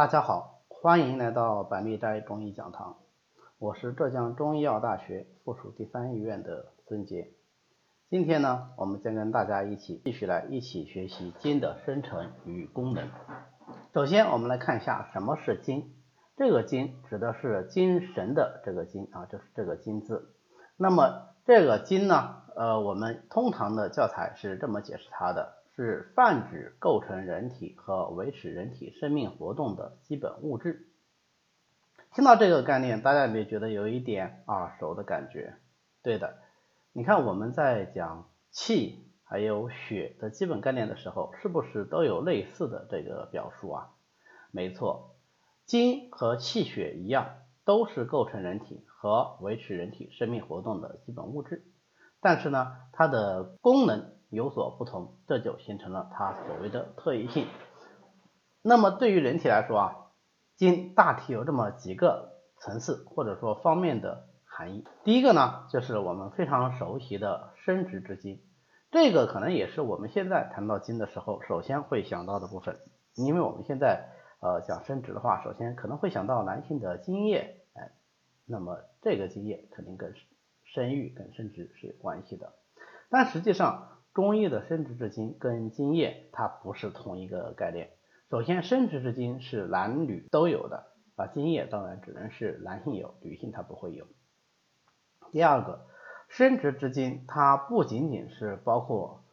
大家好，欢迎来到百密斋中医讲堂，我是浙江中医药大学附属第三医院的孙杰。今天呢，我们将跟大家一起继续来一起学习筋的生成与功能。首先，我们来看一下什么是筋。这个筋指的是精神的这个筋啊，就是这个筋字。那么这个筋呢，呃，我们通常的教材是这么解释它的。是泛指构成人体和维持人体生命活动的基本物质。听到这个概念，大家有没有觉得有一点耳熟的感觉？对的，你看我们在讲气还有血的基本概念的时候，是不是都有类似的这个表述啊？没错，精和气血一样，都是构成人体和维持人体生命活动的基本物质。但是呢，它的功能。有所不同，这就形成了它所谓的特异性。那么对于人体来说啊，筋大体有这么几个层次或者说方面的含义。第一个呢，就是我们非常熟悉的生殖之精，这个可能也是我们现在谈到筋的时候首先会想到的部分。因为我们现在呃讲生殖的话，首先可能会想到男性的精液，哎，那么这个精液肯定跟生育跟生殖是有关系的，但实际上。中医的生殖之精跟精液它不是同一个概念。首先，生殖之精是男女都有的啊，精液当然只能是男性有，女性它不会有。第二个，生殖之精它不仅仅是包括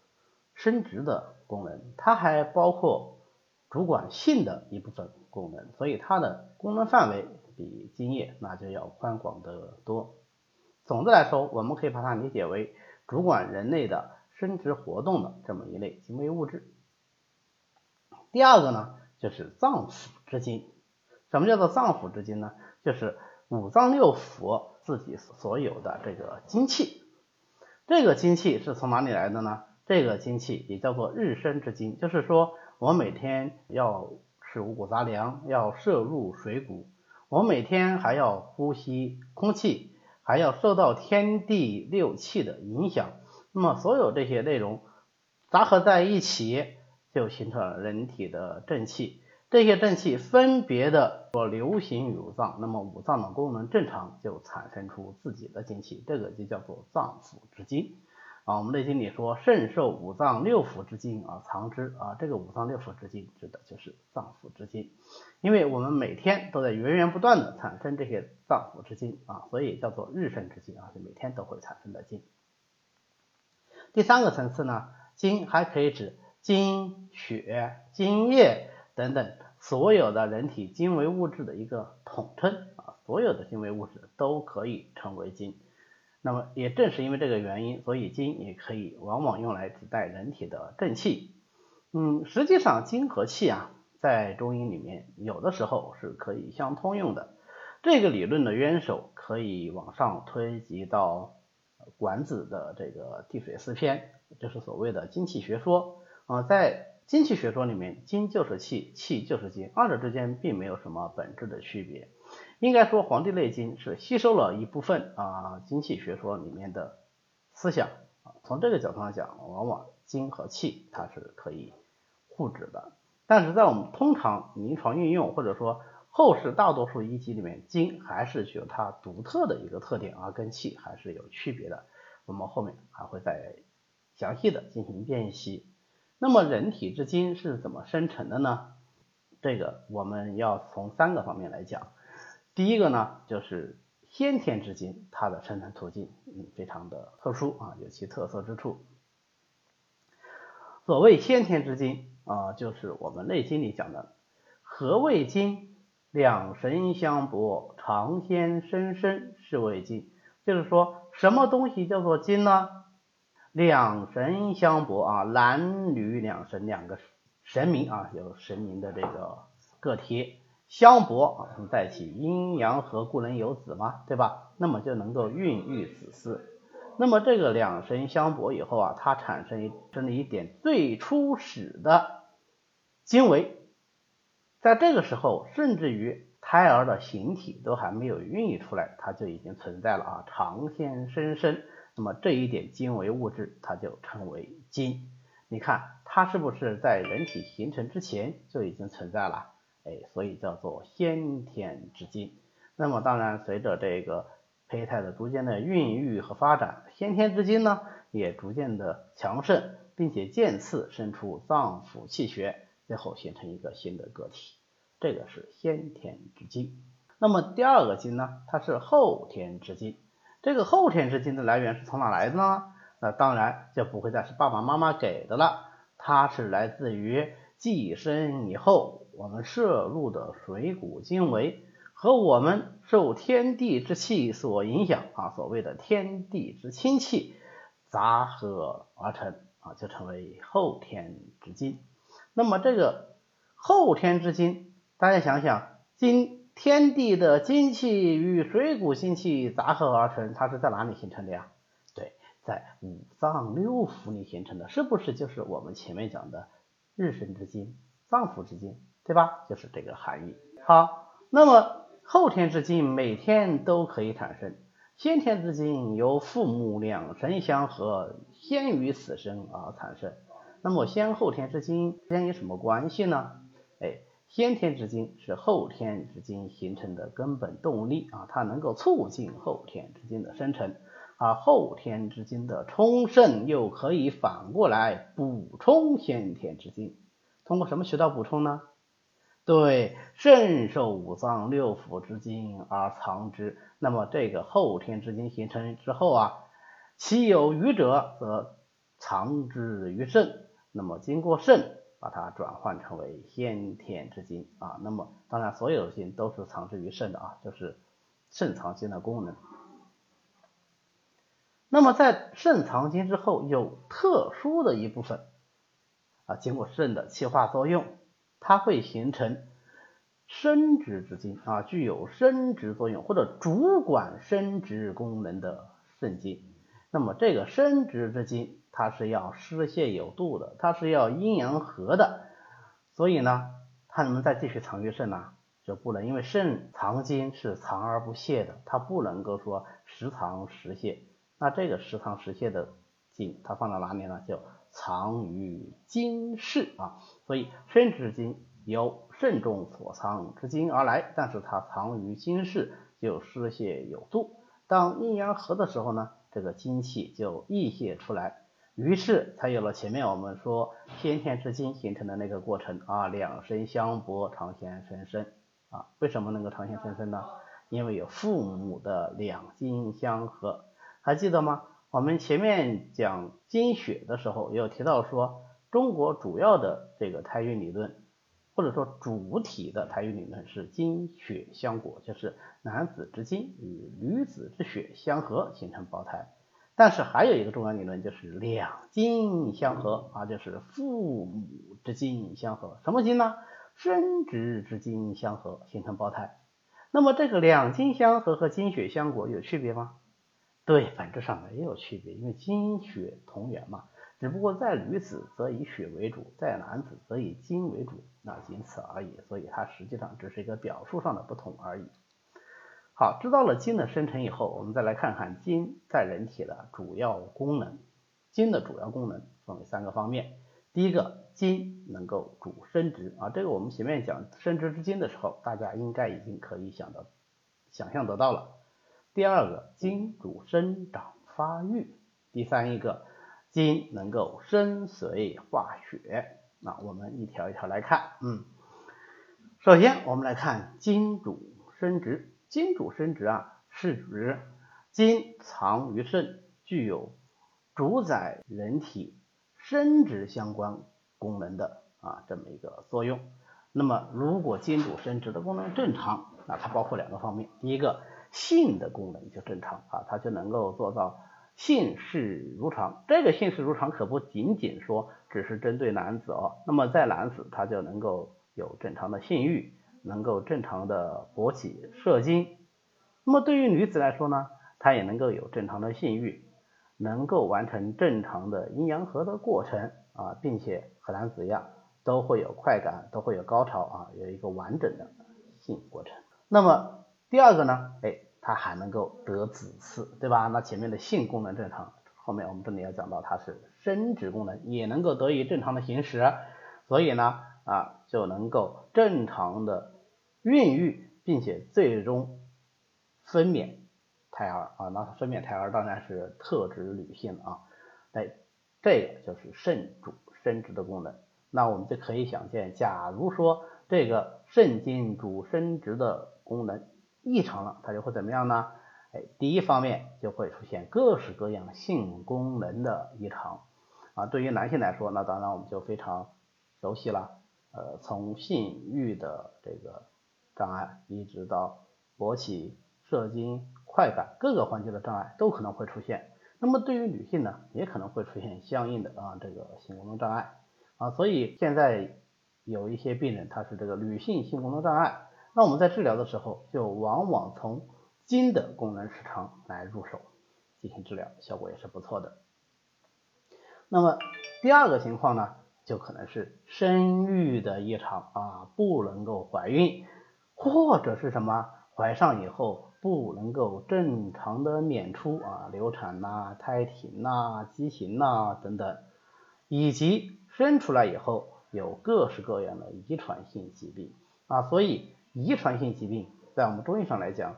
生殖的功能，它还包括主管性的一部分功能，所以它的功能范围比精液那就要宽广得多。总的来说，我们可以把它理解为主管人类的。生殖活动的这么一类精微物质。第二个呢，就是脏腑之精。什么叫做脏腑之精呢？就是五脏六腑自己所有的这个精气。这个精气是从哪里来的呢？这个精气也叫做日生之精，就是说我每天要吃五谷杂粮，要摄入水谷，我每天还要呼吸空气，还要受到天地六气的影响。那么所有这些内容杂合在一起，就形成了人体的正气。这些正气分别的所流行于五脏，那么五脏的功能正常，就产生出自己的精气，这个就叫做脏腑之精啊。我们《内经》里说，肾受五脏六腑之精而藏之啊，这个五脏六腑之精指的就是脏腑之精，因为我们每天都在源源不断的产生这些脏腑之精啊，所以叫做日生之精啊，就每天都会产生的精。第三个层次呢，精还可以指精血、精液等等所有的人体精微物质的一个统称啊，所有的精微物质都可以称为精。那么也正是因为这个原因，所以精也可以往往用来指代人体的正气。嗯，实际上精和气啊，在中医里面有的时候是可以相通用的。这个理论的渊首可以往上推及到。管子的这个地水四篇，就是所谓的精气学说啊，在精气学说里面，精就是气，气就是精，二者之间并没有什么本质的区别。应该说，《黄帝内经》是吸收了一部分啊精气学说里面的思想啊。从这个角度上讲，往往精和气它是可以互指的。但是在我们通常临床运用或者说后世大多数医籍里面，精还是具有它独特的一个特点，而跟气还是有区别的。我们后面还会再详细的进行辨析。那么人体之精是怎么生成的呢？这个我们要从三个方面来讲。第一个呢，就是先天之精，它的生成途径嗯非常的特殊啊，有其特色之处。所谓先天之精啊，就是我们内经里讲的何谓精？两神相搏，长先生生，是为精。就是说，什么东西叫做精呢？两神相搏啊，男女两神，两个神明啊，有神明的这个个体相搏啊，在一起，阴阳合，故能有子嘛，对吧？那么就能够孕育子嗣。那么这个两神相搏以后啊，它产生一生了一点最初始的精微。在这个时候，甚至于胎儿的形体都还没有孕育出来，它就已经存在了啊，长先生生。那么这一点精为物质，它就称为精。你看，它是不是在人体形成之前就已经存在了？哎，所以叫做先天之精。那么当然，随着这个胚胎的逐渐的孕育和发展，先天之精呢也逐渐的强盛，并且渐次生出脏腑气血，最后形成一个新的个体。这个是先天之精。那么第二个精呢，它是后天之精。这个后天之精的来源是从哪来的呢？那当然就不会再是爸爸妈妈给的了，它是来自于寄生以后我们摄入的水谷精微。和我们受天地之气所影响啊，所谓的天地之清气杂合而成啊，就成为后天之精。那么这个后天之精，大家想想，今天地的精气与水谷精气杂合而成，它是在哪里形成的呀？对，在五脏六腑里形成的，是不是就是我们前面讲的日生之精、脏腑之精，对吧？就是这个含义。好，那么。后天之精每天都可以产生，先天之精由父母两神相合，先于死生而产生。那么先后天之精之间有什么关系呢？哎，先天之精是后天之精形成的根本动力啊，它能够促进后天之精的生成，而后天之精的充盛又可以反过来补充先天之精。通过什么渠道补充呢？对，肾受五脏六腑之精而藏之。那么这个后天之精形成之后啊，其有余者则藏之于肾。那么经过肾把它转换成为先天之精啊。那么当然所有的精都是藏之于肾的啊，就是肾藏精的功能。那么在肾藏精之后，有特殊的一部分啊，经过肾的气化作用。它会形成生殖之精啊，具有生殖作用或者主管生殖功能的肾精。那么这个生殖之精，它是要失泄有度的，它是要阴阳和的。所以呢，它能不能再继续藏于肾呢？就不能，因为肾藏精是藏而不泄的，它不能够说时藏时泄。那这个时藏时泄的精，它放到哪里呢？就藏于精室啊，所以生殖精由肾中所藏之精而来，但是它藏于精室就失泄有度。当阴阳合的时候呢，这个精气就溢泄出来，于是才有了前面我们说先天之精形成的那个过程啊，两身相搏，长弦生生啊。为什么能够长先生生呢？因为有父母的两精相合，还记得吗？我们前面讲精血的时候，有提到说，中国主要的这个胎孕理论，或者说主体的胎孕理论是精血相裹，就是男子之精与女子之血相合形成胞胎。但是还有一个重要理论就是两精相合啊，就是父母之精相合，什么精呢？生殖之精相合形成胞胎。那么这个两精相合和精血相裹有区别吗？对，本质上没有区别，因为精血同源嘛，只不过在女子则以血为主，在男子则以精为主，那仅此而已，所以它实际上只是一个表述上的不同而已。好，知道了精的生成以后，我们再来看看精在人体的主要功能。精的主要功能分为三个方面，第一个，精能够主生殖啊，这个我们前面讲生殖之精的时候，大家应该已经可以想到、想象得到了。第二个，精主生长发育；第三一个，金能够生髓化血。那我们一条一条来看，嗯，首先我们来看金主生殖。金主生殖啊，是指金藏于肾，具有主宰人体生殖相关功能的啊这么一个作用。那么，如果金主生殖的功能正常，那它包括两个方面，第一个。性的功能就正常啊，它就能够做到性事如常。这个性事如常可不仅仅说只是针对男子哦，那么在男子他就能够有正常的性欲，能够正常的勃起射精。那么对于女子来说呢，她也能够有正常的性欲，能够完成正常的阴阳合的过程啊，并且和男子一样都会有快感，都会有高潮啊，有一个完整的性过程。那么第二个呢，哎，它还能够得子嗣，对吧？那前面的性功能正常，后面我们这里要讲到它是生殖功能也能够得以正常的行使，所以呢，啊就能够正常的孕育，并且最终分娩胎儿啊，那分娩胎儿当然是特指女性啊，哎，这个就是肾主生殖的功能。那我们就可以想见，假如说这个肾经主生殖的功能异常了，它就会怎么样呢？哎，第一方面就会出现各式各样性功能的异常啊。对于男性来说，那当然我们就非常熟悉了，呃，从性欲的这个障碍，一直到勃起、射精、快感各个环节的障碍都可能会出现。那么对于女性呢，也可能会出现相应的啊这个性功能障碍啊。所以现在有一些病人他是这个女性性功能障碍，那我们在治疗的时候就往往从筋的功能失常来入手进行治疗，效果也是不错的。那么第二个情况呢，就可能是生育的异常啊，不能够怀孕，或者是什么怀上以后不能够正常的娩出啊，流产呐、胎停呐、畸形呐等等，以及生出来以后有各式各样的遗传性疾病啊，所以遗传性疾病在我们中医上来讲。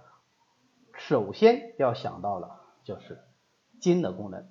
首先要想到的就是筋的功能，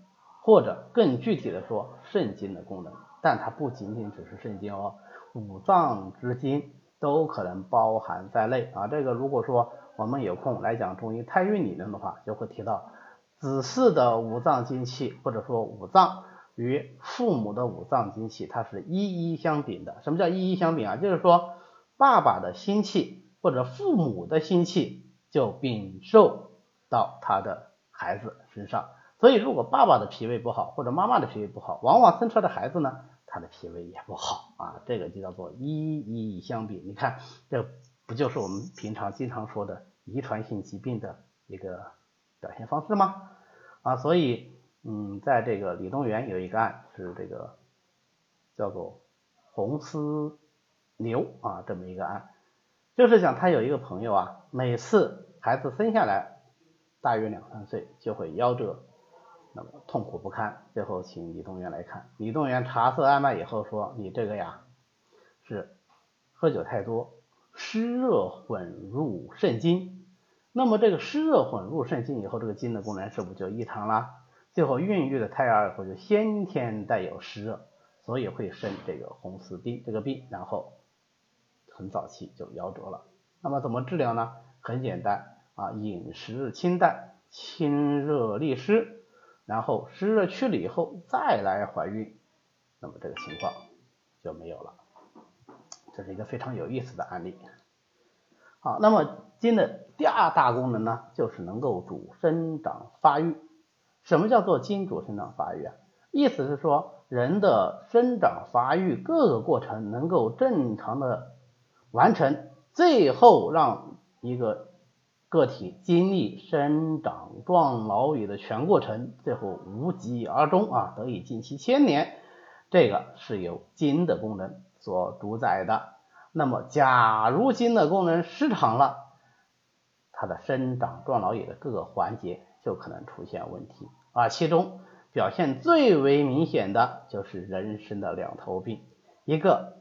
或者更具体的说肾经的功能，但它不仅仅只是肾经哦，五脏之经都可能包含在内啊。这个如果说我们有空来讲中医胎运理论的话，就会提到子嗣的五脏精气，或者说五脏与父母的五脏精气，它是一一相禀的。什么叫一一相禀啊？就是说爸爸的心气或者父母的心气。就禀受到他的孩子身上，所以如果爸爸的脾胃不好，或者妈妈的脾胃不好，往往生出来的孩子呢，他的脾胃也不好啊，这个就叫做一一相比。你看，这不就是我们平常经常说的遗传性疾病的一个表现方式吗？啊，所以，嗯，在这个李东垣有一个案是这个叫做红丝牛啊这么一个案。就是讲他有一个朋友啊，每次孩子生下来大约两三岁就会夭折，那么痛苦不堪。最后请李东垣来看，李东垣查色按脉以后说，你这个呀是喝酒太多，湿热混入肾经。那么这个湿热混入肾经以后，这个经的功能是不是就异常了？最后孕育的胎儿以后就先天带有湿热，所以会生这个红丝病这个病，然后。很早期就夭折了，那么怎么治疗呢？很简单啊，饮食清淡，清热利湿，然后湿热去了以后再来怀孕，那么这个情况就没有了。这是一个非常有意思的案例。好，那么金的第二大功能呢，就是能够主生长发育。什么叫做金主生长发育啊？意思是说人的生长发育各个过程能够正常的。完成，最后让一个个体经历生长壮老与的全过程，最后无疾而终啊，得以尽其千年，这个是由筋的功能所主宰的。那么，假如筋的功能失常了，它的生长壮老野的各个环节就可能出现问题啊。其中表现最为明显的就是人生的两头病，一个。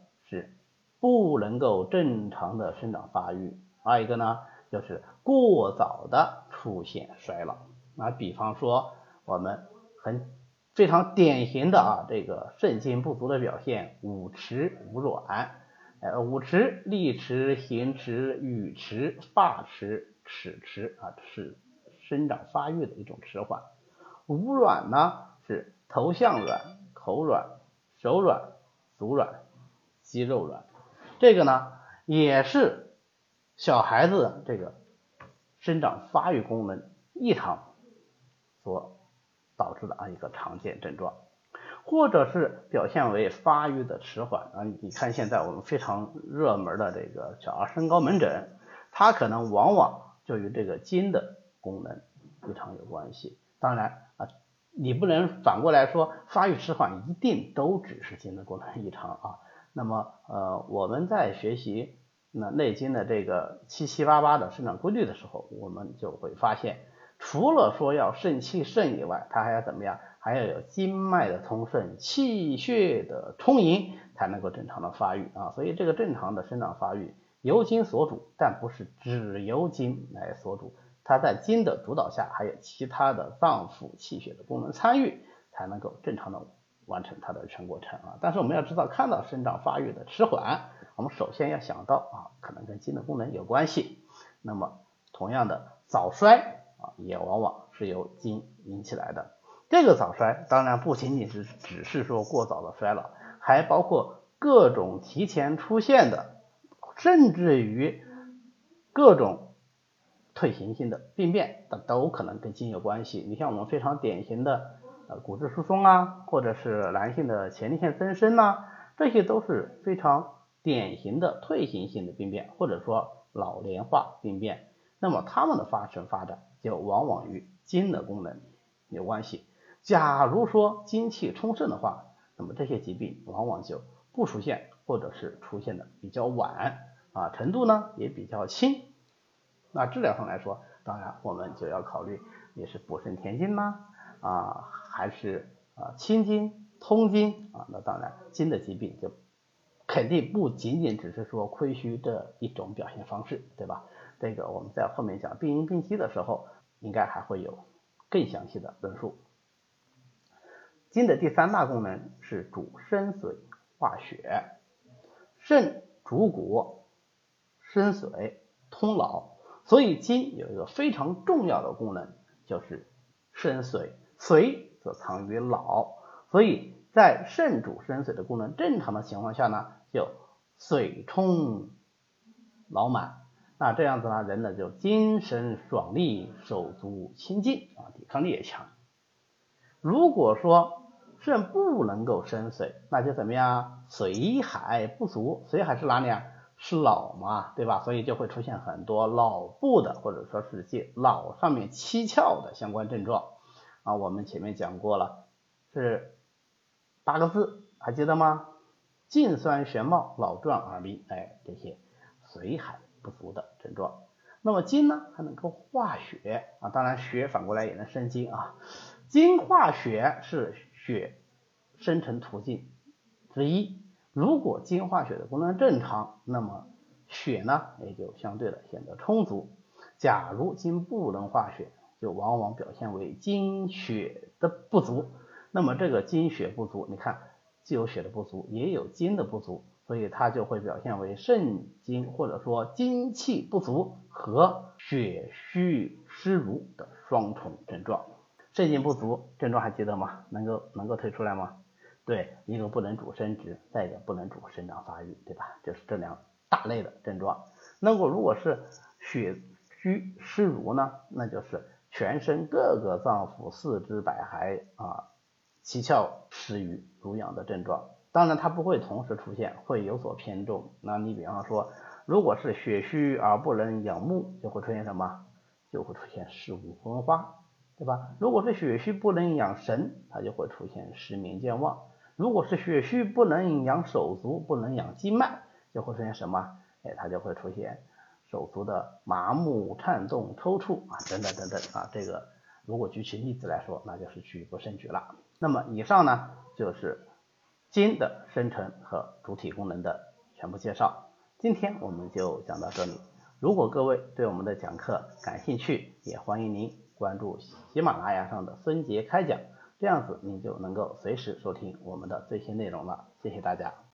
不能够正常的生长发育，还有一个呢，就是过早的出现衰老。那比方说，我们很非常典型的啊，这个肾精不足的表现，五迟无软，呃，五迟、立迟、行迟、语迟、发迟、齿迟啊，是生长发育的一种迟缓。无软呢，是头项软、口软、手软、足软、肌肉软。这个呢，也是小孩子这个生长发育功能异常所导致的啊一个常见症状，或者是表现为发育的迟缓啊。你看现在我们非常热门的这个小儿身高门诊，它可能往往就与这个筋的功能异常有关系。当然啊，你不能反过来说发育迟缓一定都只是筋的功能异常啊。那么，呃，我们在学习那内经的这个七七八八的生长规律的时候，我们就会发现，除了说要肾气盛以外，它还要怎么样？还还要有经脉的通顺、气血的充盈，才能够正常的发育啊。所以这个正常的生长发育由筋所主，但不是只由筋来所主，它在筋的主导下，还有其他的脏腑气血的功能参与，才能够正常的完成它的全过程啊。但是我们要知道，看到生长发育的迟缓，我们首先要想到啊，可能跟筋的功能有关系。那么同样的早衰啊，也往往是由筋引起来的。这个早衰当然不仅仅是只是说过早的衰老，还包括各种提前出现的，甚至于各种退行性的病变，它都可能跟筋有关系。你像我们非常典型的呃骨质疏松啊，或者是男性的前列腺增生呐，这些都是非常典型的退行性的病变，或者说老年化病变。那么它们的发生发展就往往与精的功能有关系。假如说精气充盛的话，那么这些疾病往往就不出现，或者是出现的比较晚啊，程度呢也比较轻。那治疗上来说，当然我们就要考虑你是补肾填精呢啊，还是啊清筋通筋啊？那当然筋的疾病就肯定不仅仅只是说亏虚这一种表现方式，对吧？这个我们在后面讲病因病机的时候，应该还会有更详细的论述。筋的第三大功能是主生髓化血，肾主骨生髓通脑，所以筋有一个非常重要的功能，就是生髓，髓则藏于脑，所以在肾主生髓的功能正常的情况下呢，就水充脑满，那这样子呢，人呢就精神爽利，手足清劲啊，抵抗力也强。如果说肾不能够生髓，那就怎么样？髓海不足，髓海是哪里啊？是脑嘛，对吧？所以就会出现很多脑部的或者说是借脑上面七窍的相关症状啊。我们前面讲过了，是八个字，还记得吗？颈酸眩冒、老壮耳鸣，哎，这些髓海不足的症状。那么筋呢，还能够化血啊，当然血反过来也能生筋啊。筋化血是血生成途径之一。如果筋化血的功能正常，那么血呢也就相对的显得充足。假如筋不能化血，就往往表现为精血的不足。那么这个精血不足，你看既有血的不足，也有精的不足，所以它就会表现为肾精或者说精气不足和血虚湿濡的双重症状。肾精不足症状还记得吗？能够能够推出来吗？对，一个不能主生殖，再一个不能主生长发育，对吧？就是这两大类的症状。那么如果是血虚湿濡呢？那就是全身各个脏腑、四肢百骸啊、七窍失于、濡养的症状。当然它不会同时出现，会有所偏重。那你比方说，如果是血虚而不能养目，就会出现什么？就会出现视物昏花。对吧？如果是血虚不能养神，它就会出现失眠健忘；如果是血虚不能养手足，不能养经脉，就会出现什么？哎，它就会出现手足的麻木、颤动、抽搐啊，等等等等啊。这个如果举起例子来说，那就是举不胜举了。那么以上呢，就是筋的生成和主体功能的全部介绍。今天我们就讲到这里。如果各位对我们的讲课感兴趣，也欢迎您。关注喜马拉雅上的孙杰开讲，这样子你就能够随时收听我们的最新内容了。谢谢大家。